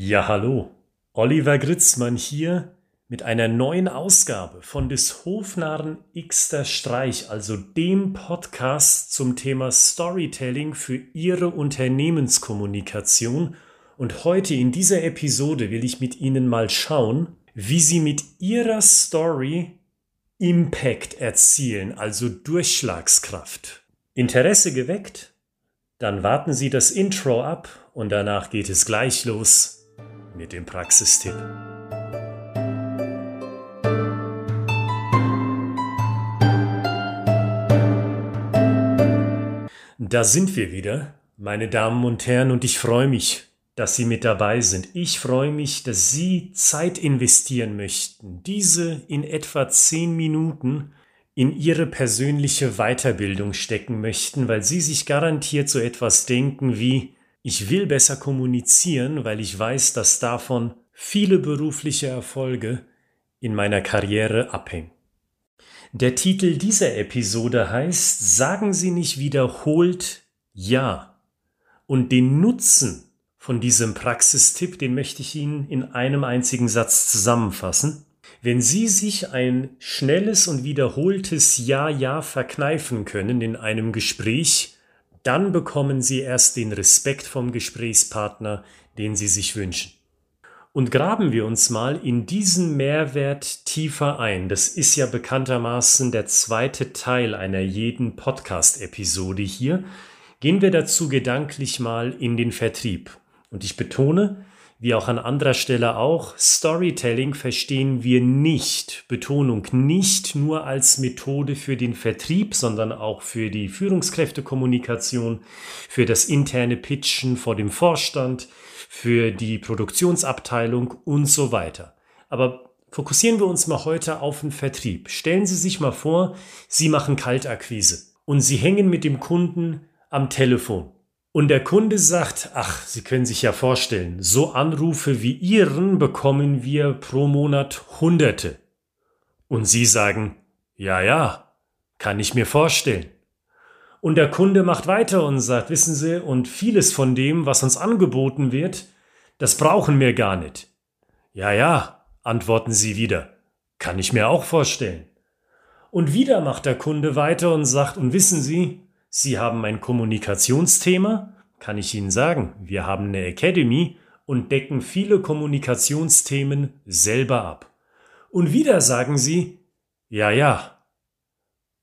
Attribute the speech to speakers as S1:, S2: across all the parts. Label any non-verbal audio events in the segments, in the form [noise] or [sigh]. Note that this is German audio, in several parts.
S1: Ja, hallo. Oliver Gritzmann hier mit einer neuen Ausgabe von des Hofnarren Xter Streich, also dem Podcast zum Thema Storytelling für Ihre Unternehmenskommunikation. Und heute in dieser Episode will ich mit Ihnen mal schauen, wie Sie mit Ihrer Story Impact erzielen, also Durchschlagskraft. Interesse geweckt? Dann warten Sie das Intro ab und danach geht es gleich los mit dem Praxistipp. Da sind wir wieder, meine Damen und Herren, und ich freue mich, dass Sie mit dabei sind. Ich freue mich, dass Sie Zeit investieren möchten, diese in etwa zehn Minuten in Ihre persönliche Weiterbildung stecken möchten, weil Sie sich garantiert so etwas denken wie, ich will besser kommunizieren, weil ich weiß, dass davon viele berufliche Erfolge in meiner Karriere abhängen. Der Titel dieser Episode heißt Sagen Sie nicht wiederholt Ja. Und den Nutzen von diesem Praxistipp, den möchte ich Ihnen in einem einzigen Satz zusammenfassen. Wenn Sie sich ein schnelles und wiederholtes Ja, Ja verkneifen können in einem Gespräch, dann bekommen Sie erst den Respekt vom Gesprächspartner, den Sie sich wünschen. Und graben wir uns mal in diesen Mehrwert tiefer ein. Das ist ja bekanntermaßen der zweite Teil einer jeden Podcast-Episode hier. Gehen wir dazu gedanklich mal in den Vertrieb. Und ich betone, wie auch an anderer Stelle auch, Storytelling verstehen wir nicht, Betonung nicht nur als Methode für den Vertrieb, sondern auch für die Führungskräftekommunikation, für das interne Pitchen vor dem Vorstand, für die Produktionsabteilung und so weiter. Aber fokussieren wir uns mal heute auf den Vertrieb. Stellen Sie sich mal vor, Sie machen Kaltakquise und Sie hängen mit dem Kunden am Telefon. Und der Kunde sagt, ach, Sie können sich ja vorstellen, so Anrufe wie Ihren bekommen wir pro Monat Hunderte. Und Sie sagen, ja, ja, kann ich mir vorstellen. Und der Kunde macht weiter und sagt, wissen Sie, und vieles von dem, was uns angeboten wird, das brauchen wir gar nicht. Ja, ja, antworten Sie wieder, kann ich mir auch vorstellen. Und wieder macht der Kunde weiter und sagt, und wissen Sie, Sie haben ein Kommunikationsthema, kann ich Ihnen sagen. Wir haben eine Academy und decken viele Kommunikationsthemen selber ab. Und wieder sagen Sie, ja, ja.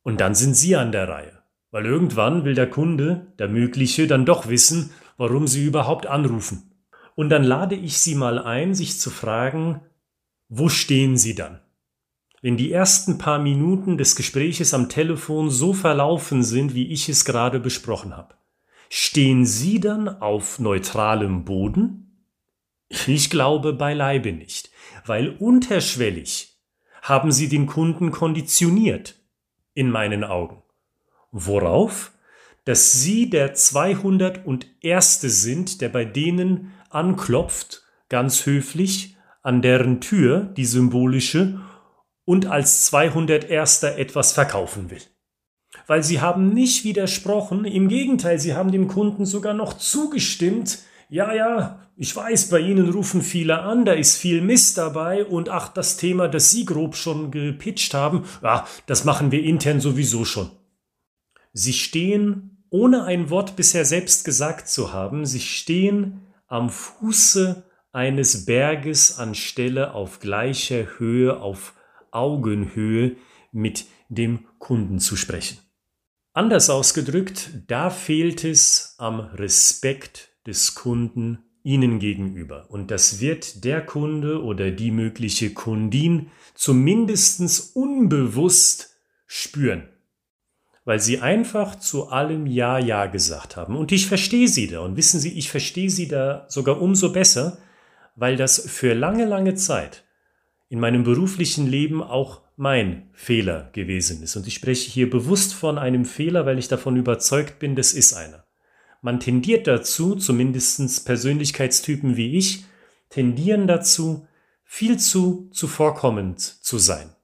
S1: Und dann sind Sie an der Reihe. Weil irgendwann will der Kunde, der Mögliche, dann doch wissen, warum Sie überhaupt anrufen. Und dann lade ich Sie mal ein, sich zu fragen, wo stehen Sie dann? Wenn die ersten paar Minuten des Gespräches am Telefon so verlaufen sind, wie ich es gerade besprochen habe. Stehen Sie dann auf neutralem Boden? Ich glaube beileibe nicht, weil unterschwellig haben Sie den Kunden konditioniert, in meinen Augen. Worauf? Dass Sie der 201. sind, der bei denen anklopft, ganz höflich, an deren Tür, die symbolische, und als 201. etwas verkaufen will. Weil sie haben nicht widersprochen, im Gegenteil, sie haben dem Kunden sogar noch zugestimmt, ja, ja, ich weiß, bei Ihnen rufen viele an, da ist viel Mist dabei und ach, das Thema, das Sie grob schon gepitcht haben, ja, das machen wir intern sowieso schon. Sie stehen, ohne ein Wort bisher selbst gesagt zu haben, sie stehen am Fuße eines Berges anstelle auf gleicher Höhe, auf Augenhöhe mit dem Kunden zu sprechen. Anders ausgedrückt, da fehlt es am Respekt des Kunden Ihnen gegenüber. Und das wird der Kunde oder die mögliche Kundin zumindest unbewusst spüren. Weil Sie einfach zu allem Ja, Ja gesagt haben. Und ich verstehe Sie da. Und wissen Sie, ich verstehe Sie da sogar umso besser, weil das für lange, lange Zeit in meinem beruflichen Leben auch mein Fehler gewesen ist. Und ich spreche hier bewusst von einem Fehler, weil ich davon überzeugt bin, das ist einer. Man tendiert dazu, zumindest Persönlichkeitstypen wie ich, tendieren dazu, viel zu zuvorkommend zu sein.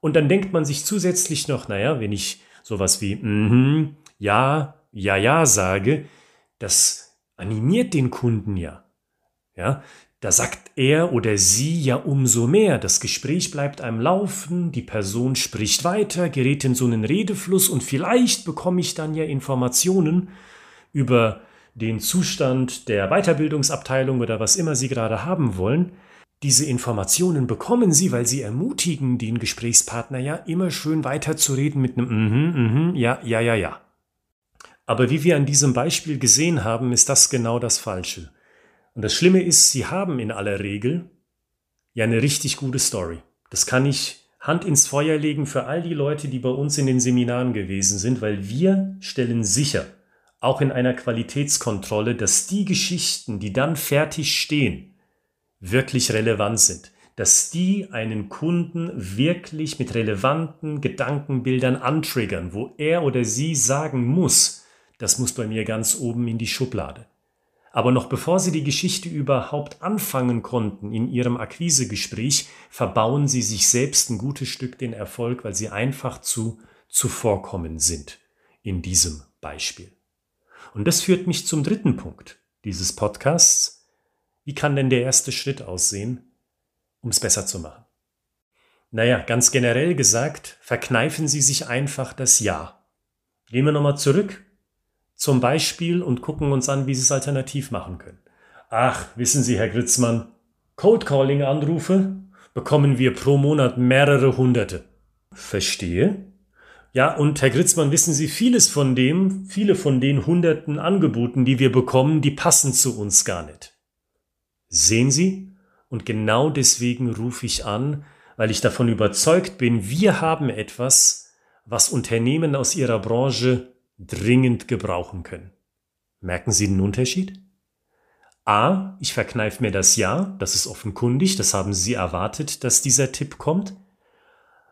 S1: Und dann denkt man sich zusätzlich noch, naja, wenn ich sowas wie mhm, ja, ja, ja sage, das animiert den Kunden ja. Ja, Da sagt er oder sie ja umso mehr. Das Gespräch bleibt einem laufen, die Person spricht weiter, gerät in so einen Redefluss und vielleicht bekomme ich dann ja Informationen über den Zustand der Weiterbildungsabteilung oder was immer Sie gerade haben wollen. Diese Informationen bekommen Sie, weil Sie ermutigen den Gesprächspartner ja immer schön weiterzureden mit einem mhm, mhm, ja, ja, ja, ja. Aber wie wir an diesem Beispiel gesehen haben, ist das genau das Falsche. Und das Schlimme ist, sie haben in aller Regel ja eine richtig gute Story. Das kann ich Hand ins Feuer legen für all die Leute, die bei uns in den Seminaren gewesen sind, weil wir stellen sicher, auch in einer Qualitätskontrolle, dass die Geschichten, die dann fertig stehen, wirklich relevant sind, dass die einen Kunden wirklich mit relevanten Gedankenbildern antriggern, wo er oder sie sagen muss, das muss bei mir ganz oben in die Schublade. Aber noch bevor sie die Geschichte überhaupt anfangen konnten in ihrem Akquisegespräch, verbauen sie sich selbst ein gutes Stück den Erfolg, weil sie einfach zu zuvorkommen sind in diesem Beispiel. Und das führt mich zum dritten Punkt dieses Podcasts. Wie kann denn der erste Schritt aussehen, um es besser zu machen? Naja, ganz generell gesagt, verkneifen Sie sich einfach das Ja. Gehen wir nochmal zurück zum Beispiel und gucken uns an, wie Sie es alternativ machen können. Ach, wissen Sie, Herr Gritzmann, Cold Calling Anrufe bekommen wir pro Monat mehrere hunderte. Verstehe. Ja, und Herr Gritzmann, wissen Sie, vieles von dem, viele von den hunderten Angeboten, die wir bekommen, die passen zu uns gar nicht. Sehen Sie? Und genau deswegen rufe ich an, weil ich davon überzeugt bin, wir haben etwas, was Unternehmen aus ihrer Branche dringend gebrauchen können. Merken Sie den Unterschied? A, ich verkneife mir das Ja, das ist offenkundig, das haben Sie erwartet, dass dieser Tipp kommt.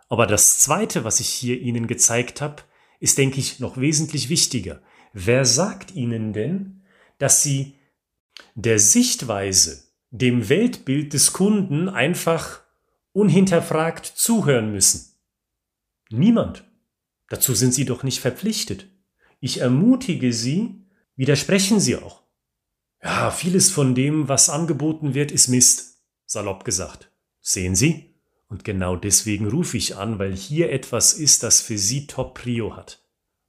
S1: Aber das Zweite, was ich hier Ihnen gezeigt habe, ist, denke ich, noch wesentlich wichtiger. Wer sagt Ihnen denn, dass Sie der Sichtweise, dem Weltbild des Kunden einfach unhinterfragt zuhören müssen? Niemand. Dazu sind Sie doch nicht verpflichtet. Ich ermutige Sie, widersprechen Sie auch. Ja, vieles von dem, was angeboten wird, ist Mist, salopp gesagt. Sehen Sie? Und genau deswegen rufe ich an, weil hier etwas ist, das für Sie Top Prio hat.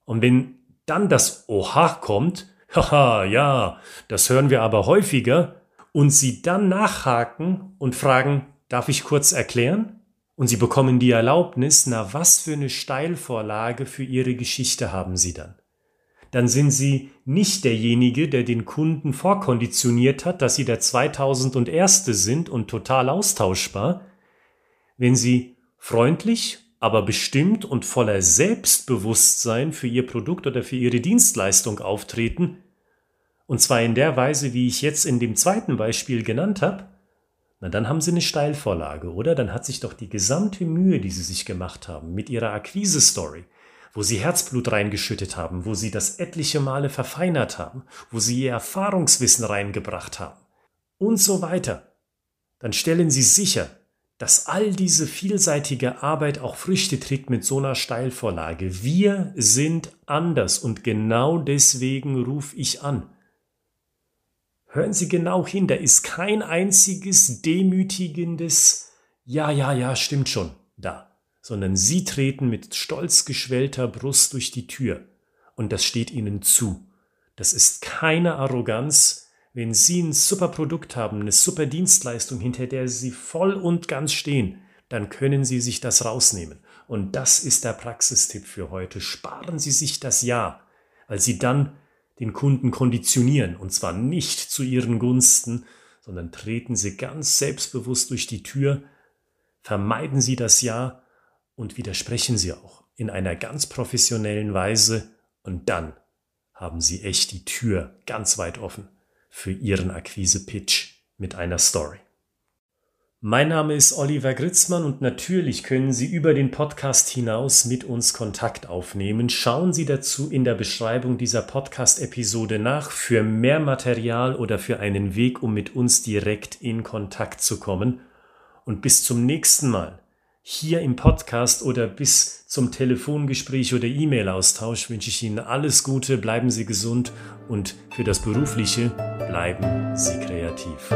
S1: Und wenn dann das Oha kommt, [laughs] haha, ja, das hören wir aber häufiger, und Sie dann nachhaken und fragen, darf ich kurz erklären? Und Sie bekommen die Erlaubnis, na was für eine Steilvorlage für Ihre Geschichte haben Sie dann? Dann sind Sie nicht derjenige, der den Kunden vorkonditioniert hat, dass Sie der 2001. sind und total austauschbar. Wenn Sie freundlich, aber bestimmt und voller Selbstbewusstsein für Ihr Produkt oder für Ihre Dienstleistung auftreten, und zwar in der Weise, wie ich jetzt in dem zweiten Beispiel genannt habe, na dann haben Sie eine Steilvorlage, oder? Dann hat sich doch die gesamte Mühe, die Sie sich gemacht haben mit Ihrer Akquise-Story, wo sie Herzblut reingeschüttet haben, wo sie das etliche Male verfeinert haben, wo sie ihr Erfahrungswissen reingebracht haben und so weiter, dann stellen Sie sicher, dass all diese vielseitige Arbeit auch Früchte trägt mit so einer Steilvorlage. Wir sind anders und genau deswegen rufe ich an. Hören Sie genau hin, da ist kein einziges demütigendes Ja, ja, ja, stimmt schon da sondern sie treten mit stolz geschwellter Brust durch die Tür, und das steht ihnen zu. Das ist keine Arroganz, wenn sie ein super Produkt haben, eine super Dienstleistung, hinter der sie voll und ganz stehen, dann können sie sich das rausnehmen. Und das ist der Praxistipp für heute. Sparen Sie sich das Ja, weil Sie dann den Kunden konditionieren, und zwar nicht zu Ihren Gunsten, sondern treten Sie ganz selbstbewusst durch die Tür, vermeiden Sie das Ja und widersprechen Sie auch in einer ganz professionellen Weise und dann haben Sie echt die Tür ganz weit offen für Ihren Akquise-Pitch mit einer Story. Mein Name ist Oliver Gritzmann und natürlich können Sie über den Podcast hinaus mit uns Kontakt aufnehmen. Schauen Sie dazu in der Beschreibung dieser Podcast-Episode nach für mehr Material oder für einen Weg, um mit uns direkt in Kontakt zu kommen. Und bis zum nächsten Mal hier im Podcast oder bis zum Telefongespräch oder E-Mail-Austausch wünsche ich Ihnen alles Gute, bleiben Sie gesund und für das Berufliche bleiben Sie kreativ.